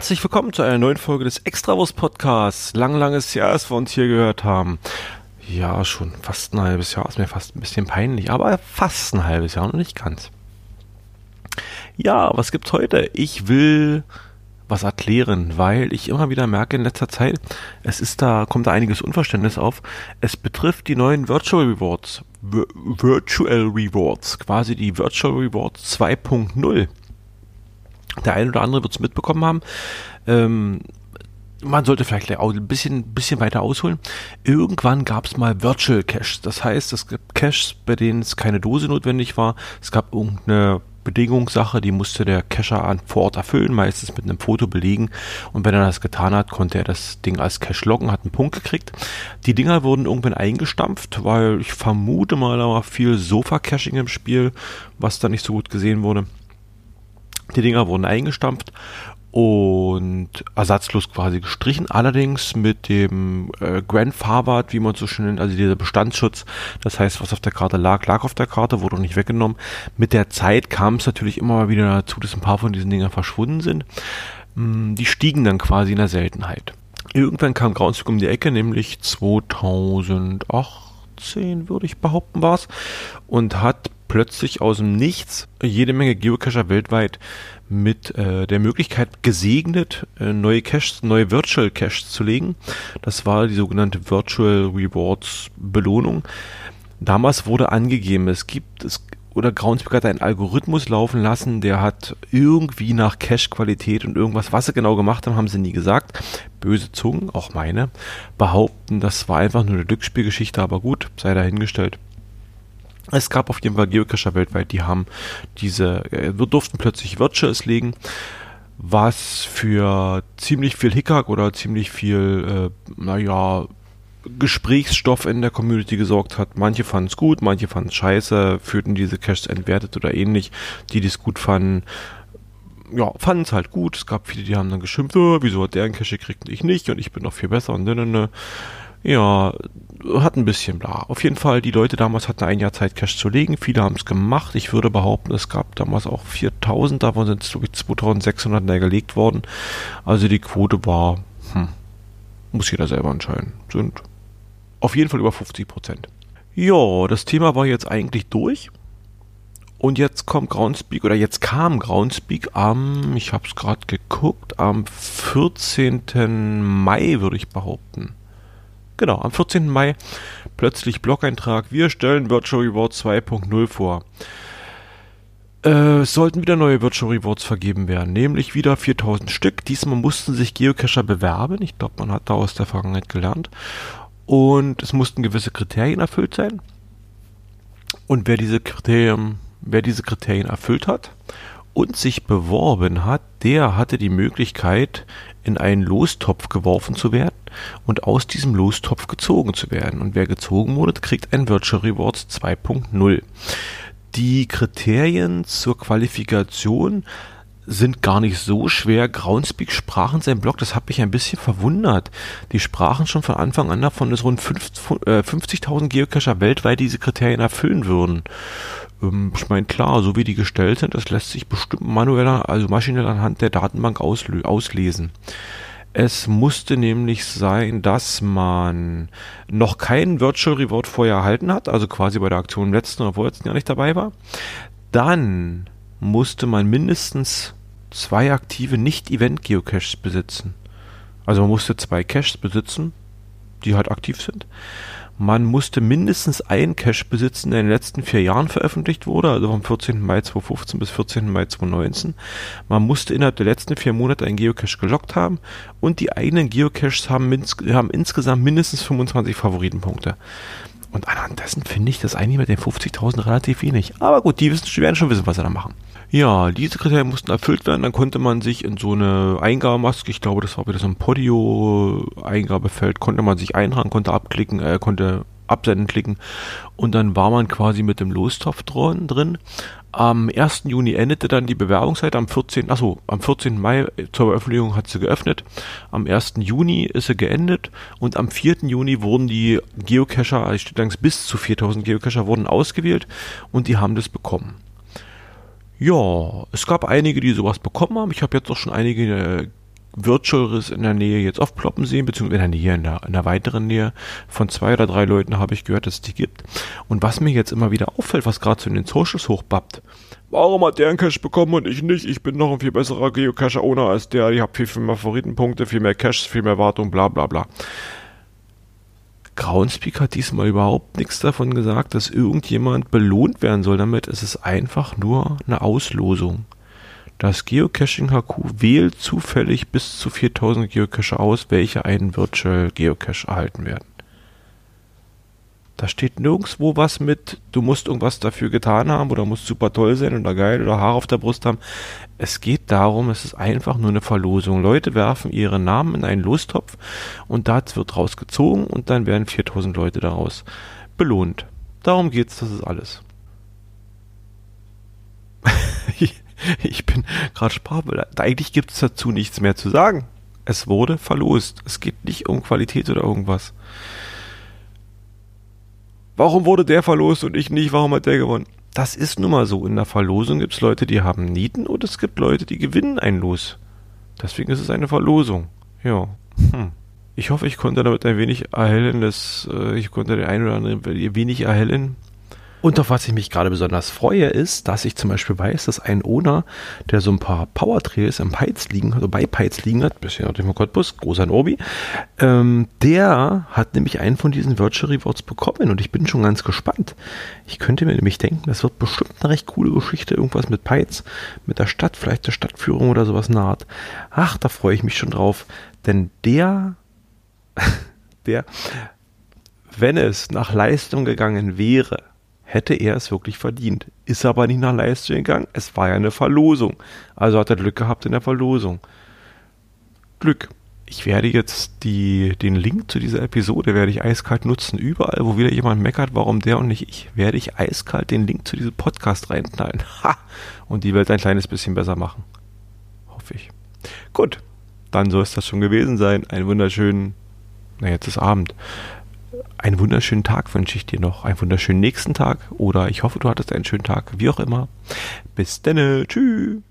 Herzlich willkommen zu einer neuen Folge des Extrawurst Podcasts. Lang, langes Jahr, dass wir uns hier gehört haben. Ja, schon fast ein halbes Jahr. Ist mir fast ein bisschen peinlich, aber fast ein halbes Jahr, noch nicht ganz. Ja, was gibt's heute? Ich will was erklären, weil ich immer wieder merke in letzter Zeit, es ist da, kommt da einiges Unverständnis auf. Es betrifft die neuen Virtual Rewards. Virtual Rewards, quasi die Virtual Rewards 2.0. Der eine oder andere wird es mitbekommen haben. Ähm, man sollte vielleicht auch ein bisschen, bisschen weiter ausholen. Irgendwann gab es mal Virtual Caches. Das heißt, es gibt Caches, bei denen es keine Dose notwendig war. Es gab irgendeine Bedingungssache, die musste der Cacher an vor Ort erfüllen, meistens mit einem Foto belegen. Und wenn er das getan hat, konnte er das Ding als Cache loggen, hat einen Punkt gekriegt. Die Dinger wurden irgendwann eingestampft, weil ich vermute mal, da war viel Sofa-Caching im Spiel, was da nicht so gut gesehen wurde. Die Dinger wurden eingestampft und ersatzlos quasi gestrichen, allerdings mit dem äh, Grandfathered, wie man so schön nennt, also dieser Bestandsschutz. Das heißt, was auf der Karte lag, lag auf der Karte, wurde nicht weggenommen. Mit der Zeit kam es natürlich immer mal wieder dazu, dass ein paar von diesen Dingern verschwunden sind. Mm, die stiegen dann quasi in der Seltenheit. Irgendwann kam Groundspeak um die Ecke, nämlich 2018, würde ich behaupten, war es, und hat plötzlich aus dem Nichts jede Menge Geocacher weltweit mit äh, der Möglichkeit gesegnet, äh, neue Caches, neue Virtual Caches zu legen. Das war die sogenannte Virtual Rewards Belohnung. Damals wurde angegeben, es gibt es oder Groundspeak hat einen Algorithmus laufen lassen, der hat irgendwie nach Cache-Qualität und irgendwas, was sie genau gemacht haben, haben sie nie gesagt. Böse Zungen, auch meine, behaupten, das war einfach nur eine Glücksspielgeschichte, aber gut, sei dahingestellt. Es gab auf jeden Fall Geocacher weltweit, die haben diese, äh, wir durften plötzlich Virtuals legen, was für ziemlich viel Hickhack oder ziemlich viel, äh, naja, Gesprächsstoff in der Community gesorgt hat. Manche fanden es gut, manche fanden es scheiße, führten diese Caches entwertet oder ähnlich. Die, die es gut fanden, ja, fanden es halt gut. Es gab viele, die haben dann geschimpft, oh, wieso hat der einen Cache gekriegt und ich nicht und ich bin noch viel besser und ne, ne, ne. Ja, hat ein bisschen bla. Auf jeden Fall, die Leute damals hatten ein Jahr Zeit, Cash zu legen. Viele haben es gemacht. Ich würde behaupten, es gab damals auch 4000, davon sind es, glaube ich, 2600 gelegt worden. Also die Quote war, hm, muss jeder selber entscheiden. Sind auf jeden Fall über 50 Prozent. Ja, das Thema war jetzt eigentlich durch. Und jetzt kommt Groundspeak, oder jetzt kam Groundspeak am, ich habe es gerade geguckt, am 14. Mai, würde ich behaupten. Genau, am 14. Mai plötzlich Blog-Eintrag. Wir stellen Virtual Rewards 2.0 vor. Äh, es sollten wieder neue Virtual Rewards vergeben werden, nämlich wieder 4000 Stück. Diesmal mussten sich Geocacher bewerben. Ich glaube, man hat da aus der Vergangenheit gelernt. Und es mussten gewisse Kriterien erfüllt sein. Und wer diese Kriterien, wer diese Kriterien erfüllt hat und sich beworben hat, der hatte die Möglichkeit, in einen Lostopf geworfen zu werden und aus diesem Lostopf gezogen zu werden. Und wer gezogen wurde, kriegt ein Virtual Rewards 2.0. Die Kriterien zur Qualifikation sind gar nicht so schwer. Groundspeak sprach in seinem Blog, das hat mich ein bisschen verwundert. Die sprachen schon von Anfang an davon, dass rund 50.000 äh, Geocacher weltweit diese Kriterien erfüllen würden. Ähm, ich meine, klar, so wie die gestellt sind, das lässt sich bestimmt manuell, also maschinell anhand der Datenbank auslesen. Es musste nämlich sein, dass man noch keinen Virtual Reward vorher erhalten hat, also quasi bei der Aktion im letzten oder vorletzten Jahr nicht dabei war. Dann musste man mindestens zwei aktive Nicht-Event-Geocaches besitzen. Also man musste zwei Caches besitzen, die halt aktiv sind. Man musste mindestens einen Cache besitzen, der in den letzten vier Jahren veröffentlicht wurde, also vom 14. Mai 2015 bis 14. Mai 2019. Man musste innerhalb der letzten vier Monate einen Geocache gelockt haben und die eigenen Geocaches haben, haben insgesamt mindestens 25 Favoritenpunkte. Und anhand dessen finde ich das eigentlich mit den 50.000 relativ wenig. Aber gut, die wissen, werden schon wissen, was sie da machen. Ja, diese Kriterien mussten erfüllt werden. Dann konnte man sich in so eine Eingabemaske, ich glaube, das war wieder so ein Podio-Eingabefeld, konnte man sich eintragen, konnte abklicken, äh, konnte absenden klicken und dann war man quasi mit dem Lostopf drin. Am 1. Juni endete dann die Bewerbungszeit, am 14. Achso, am 14. Mai zur Veröffentlichung hat sie geöffnet. Am 1. Juni ist sie geendet und am 4. Juni wurden die Geocacher, also steht langs bis zu 4000 Geocacher wurden ausgewählt und die haben das bekommen. Ja, es gab einige, die sowas bekommen haben. Ich habe jetzt auch schon einige äh, Virtuals in der Nähe jetzt aufploppen sehen, beziehungsweise in der Nähe, in der, in der weiteren Nähe von zwei oder drei Leuten habe ich gehört, dass es die gibt. Und was mir jetzt immer wieder auffällt, was gerade so in den Socials hochbappt, warum hat der einen Cache bekommen und ich nicht? Ich bin noch ein viel besserer Geocacher-Owner als der, ich habe viel, viel mehr Favoritenpunkte, viel mehr Caches, viel mehr Wartung, bla bla bla. Groundspeak hat diesmal überhaupt nichts davon gesagt, dass irgendjemand belohnt werden soll damit. Es ist einfach nur eine Auslosung. Das Geocaching HQ wählt zufällig bis zu 4000 Geocacher aus, welche einen Virtual Geocache erhalten werden. Da steht nirgendwo was mit, du musst irgendwas dafür getan haben oder musst super toll sein oder geil oder Haar auf der Brust haben. Es geht darum, es ist einfach nur eine Verlosung. Leute werfen ihre Namen in einen Lostopf und da wird rausgezogen und dann werden 4000 Leute daraus belohnt. Darum geht's, das ist alles. ich bin gerade sprachbeleidigt. Eigentlich gibt es dazu nichts mehr zu sagen. Es wurde verlost. Es geht nicht um Qualität oder irgendwas. Warum wurde der verlost und ich nicht? Warum hat der gewonnen? Das ist nun mal so. In der Verlosung gibt es Leute, die haben Nieten und es gibt Leute, die gewinnen ein Los. Deswegen ist es eine Verlosung. Ja. Hm. Ich hoffe, ich konnte damit ein wenig erhellen, dass äh, ich konnte den einen oder anderen wenig erhellen, und auf was ich mich gerade besonders freue, ist, dass ich zum Beispiel weiß, dass ein Owner, der so ein paar Power-Trails im Peitz liegen, also bei Peitz liegen hat, bisschen auf dem Cottbus, großer Norbi, ähm, der hat nämlich einen von diesen Virtual Rewards bekommen und ich bin schon ganz gespannt. Ich könnte mir nämlich denken, das wird bestimmt eine recht coole Geschichte, irgendwas mit Peitz, mit der Stadt, vielleicht der Stadtführung oder sowas in der Art. Ach, da freue ich mich schon drauf, denn der, der, wenn es nach Leistung gegangen wäre, hätte er es wirklich verdient. Ist aber nicht nach Leistung gegangen. Es war ja eine Verlosung. Also hat er Glück gehabt in der Verlosung. Glück. Ich werde jetzt die, den Link zu dieser Episode werde ich eiskalt nutzen. Überall, wo wieder jemand meckert, warum der und nicht ich, werde ich eiskalt den Link zu diesem Podcast reinknallen. Ha! Und die Welt ein kleines bisschen besser machen. Hoffe ich. Gut. Dann soll es das schon gewesen sein. Einen wunderschönen, na jetzt ist Abend einen wunderschönen Tag wünsche ich dir noch. Einen wunderschönen nächsten Tag oder ich hoffe, du hattest einen schönen Tag. Wie auch immer. Bis denne. Tschüss.